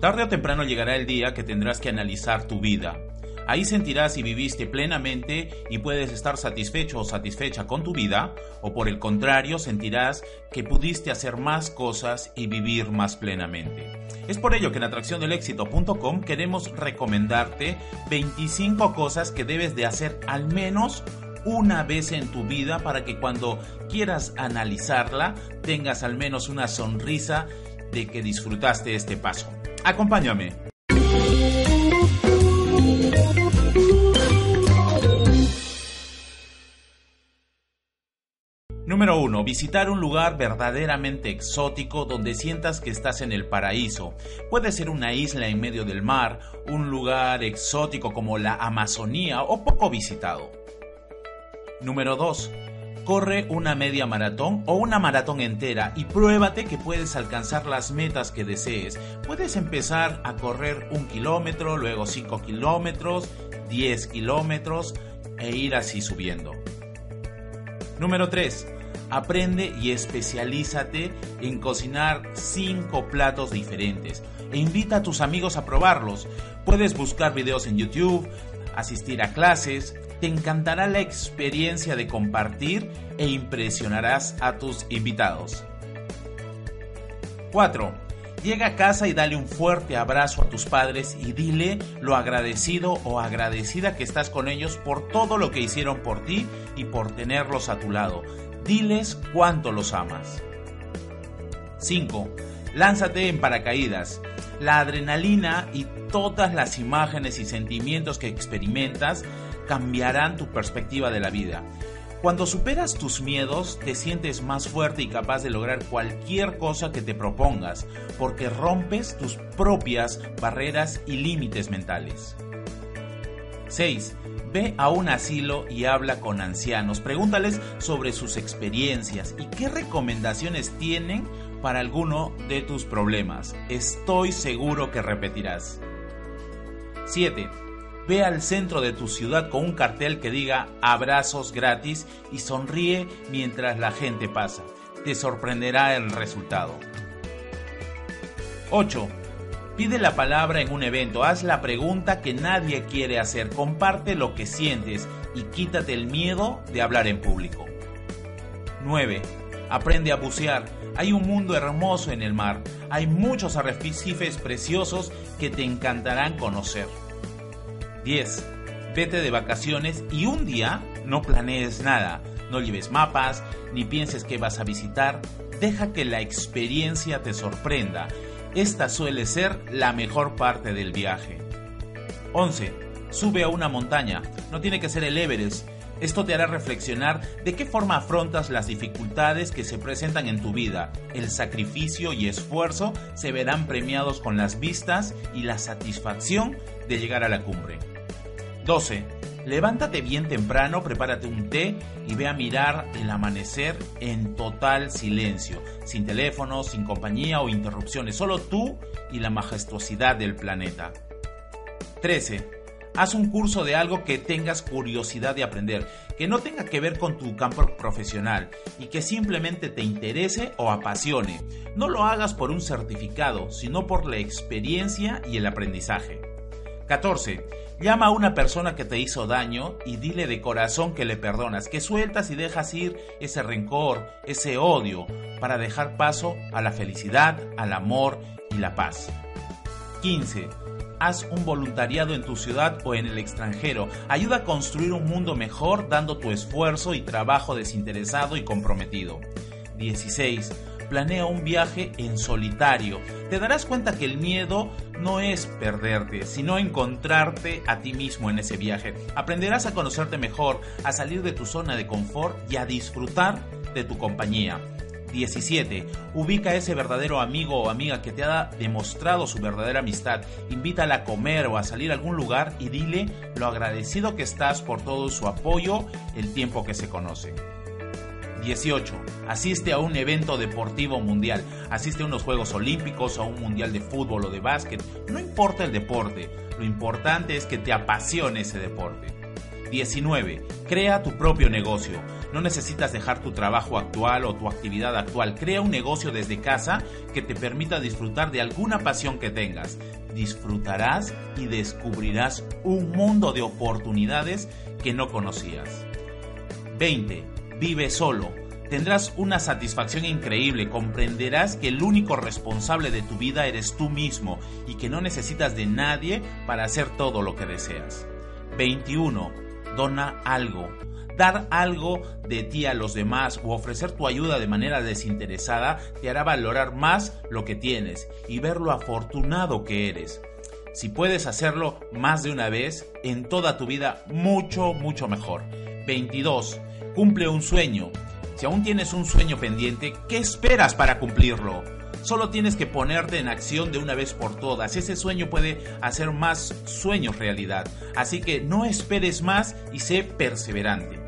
Tarde o temprano llegará el día que tendrás que analizar tu vida. Ahí sentirás si viviste plenamente y puedes estar satisfecho o satisfecha con tu vida, o por el contrario sentirás que pudiste hacer más cosas y vivir más plenamente. Es por ello que en atracciondelexito.com queremos recomendarte 25 cosas que debes de hacer al menos una vez en tu vida para que cuando quieras analizarla tengas al menos una sonrisa de que disfrutaste este paso. Acompáñame. Número 1. Visitar un lugar verdaderamente exótico donde sientas que estás en el paraíso. Puede ser una isla en medio del mar, un lugar exótico como la Amazonía o poco visitado. Número 2 corre una media maratón o una maratón entera y pruébate que puedes alcanzar las metas que desees. Puedes empezar a correr un kilómetro, luego 5 kilómetros, 10 kilómetros e ir así subiendo. Número 3. Aprende y especialízate en cocinar 5 platos diferentes e invita a tus amigos a probarlos. Puedes buscar videos en YouTube, asistir a clases, te encantará la experiencia de compartir e impresionarás a tus invitados. 4. Llega a casa y dale un fuerte abrazo a tus padres y dile lo agradecido o agradecida que estás con ellos por todo lo que hicieron por ti y por tenerlos a tu lado. Diles cuánto los amas. 5. Lánzate en paracaídas. La adrenalina y todas las imágenes y sentimientos que experimentas cambiarán tu perspectiva de la vida. Cuando superas tus miedos, te sientes más fuerte y capaz de lograr cualquier cosa que te propongas, porque rompes tus propias barreras y límites mentales. 6. Ve a un asilo y habla con ancianos. Pregúntales sobre sus experiencias y qué recomendaciones tienen para alguno de tus problemas. Estoy seguro que repetirás. 7 Ve al centro de tu ciudad con un cartel que diga abrazos gratis y sonríe mientras la gente pasa. Te sorprenderá el resultado. 8. Pide la palabra en un evento, haz la pregunta que nadie quiere hacer, comparte lo que sientes y quítate el miedo de hablar en público. 9. Aprende a bucear. Hay un mundo hermoso en el mar. Hay muchos arrecifes preciosos que te encantarán conocer. 10. Vete de vacaciones y un día no planees nada. No lleves mapas, ni pienses que vas a visitar. Deja que la experiencia te sorprenda. Esta suele ser la mejor parte del viaje. 11. Sube a una montaña. No tiene que ser el Everest. Esto te hará reflexionar de qué forma afrontas las dificultades que se presentan en tu vida. El sacrificio y esfuerzo se verán premiados con las vistas y la satisfacción de llegar a la cumbre. 12. Levántate bien temprano, prepárate un té y ve a mirar el amanecer en total silencio, sin teléfono, sin compañía o interrupciones, solo tú y la majestuosidad del planeta. 13. Haz un curso de algo que tengas curiosidad de aprender, que no tenga que ver con tu campo profesional y que simplemente te interese o apasione. No lo hagas por un certificado, sino por la experiencia y el aprendizaje. 14. Llama a una persona que te hizo daño y dile de corazón que le perdonas, que sueltas y dejas ir ese rencor, ese odio, para dejar paso a la felicidad, al amor y la paz. 15 haz un voluntariado en tu ciudad o en el extranjero. Ayuda a construir un mundo mejor dando tu esfuerzo y trabajo desinteresado y comprometido. 16. Planea un viaje en solitario. Te darás cuenta que el miedo no es perderte, sino encontrarte a ti mismo en ese viaje. Aprenderás a conocerte mejor, a salir de tu zona de confort y a disfrutar de tu compañía. 17. Ubica a ese verdadero amigo o amiga que te ha demostrado su verdadera amistad. Invítala a comer o a salir a algún lugar y dile lo agradecido que estás por todo su apoyo el tiempo que se conocen. 18. Asiste a un evento deportivo mundial. Asiste a unos Juegos Olímpicos, a un mundial de fútbol o de básquet. No importa el deporte, lo importante es que te apasione ese deporte. 19. Crea tu propio negocio. No necesitas dejar tu trabajo actual o tu actividad actual. Crea un negocio desde casa que te permita disfrutar de alguna pasión que tengas. Disfrutarás y descubrirás un mundo de oportunidades que no conocías. 20. Vive solo. Tendrás una satisfacción increíble, comprenderás que el único responsable de tu vida eres tú mismo y que no necesitas de nadie para hacer todo lo que deseas. 21. Dona algo. Dar algo de ti a los demás o ofrecer tu ayuda de manera desinteresada te hará valorar más lo que tienes y ver lo afortunado que eres. Si puedes hacerlo más de una vez, en toda tu vida, mucho, mucho mejor. 22. Cumple un sueño. Si aún tienes un sueño pendiente, ¿qué esperas para cumplirlo? Solo tienes que ponerte en acción de una vez por todas. Ese sueño puede hacer más sueños realidad. Así que no esperes más y sé perseverante.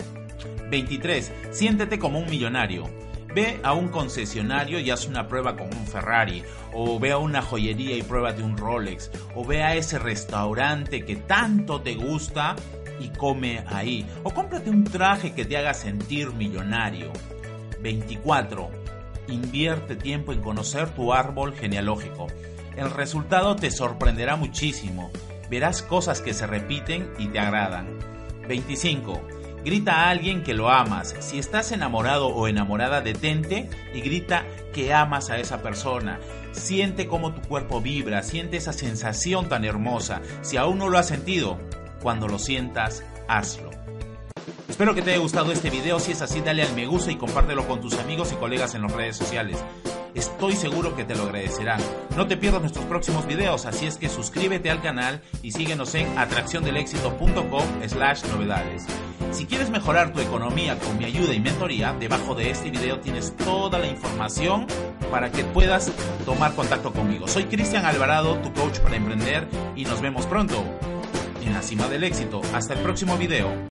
23. Siéntete como un millonario. Ve a un concesionario y haz una prueba con un Ferrari, o ve a una joyería y pruébate un Rolex, o ve a ese restaurante que tanto te gusta y come ahí, o cómprate un traje que te haga sentir millonario. 24. Invierte tiempo en conocer tu árbol genealógico. El resultado te sorprenderá muchísimo. Verás cosas que se repiten y te agradan. 25 Grita a alguien que lo amas. Si estás enamorado o enamorada, detente y grita que amas a esa persona. Siente cómo tu cuerpo vibra, siente esa sensación tan hermosa. Si aún no lo has sentido, cuando lo sientas, hazlo. Espero que te haya gustado este video. Si es así, dale al me gusta y compártelo con tus amigos y colegas en las redes sociales. Estoy seguro que te lo agradecerán. No te pierdas nuestros próximos videos, así es que suscríbete al canal y síguenos en atracciondelexito.com slash novedades. Si quieres mejorar tu economía con mi ayuda y mentoría, debajo de este video tienes toda la información para que puedas tomar contacto conmigo. Soy Cristian Alvarado, tu coach para emprender y nos vemos pronto en la cima del éxito. Hasta el próximo video.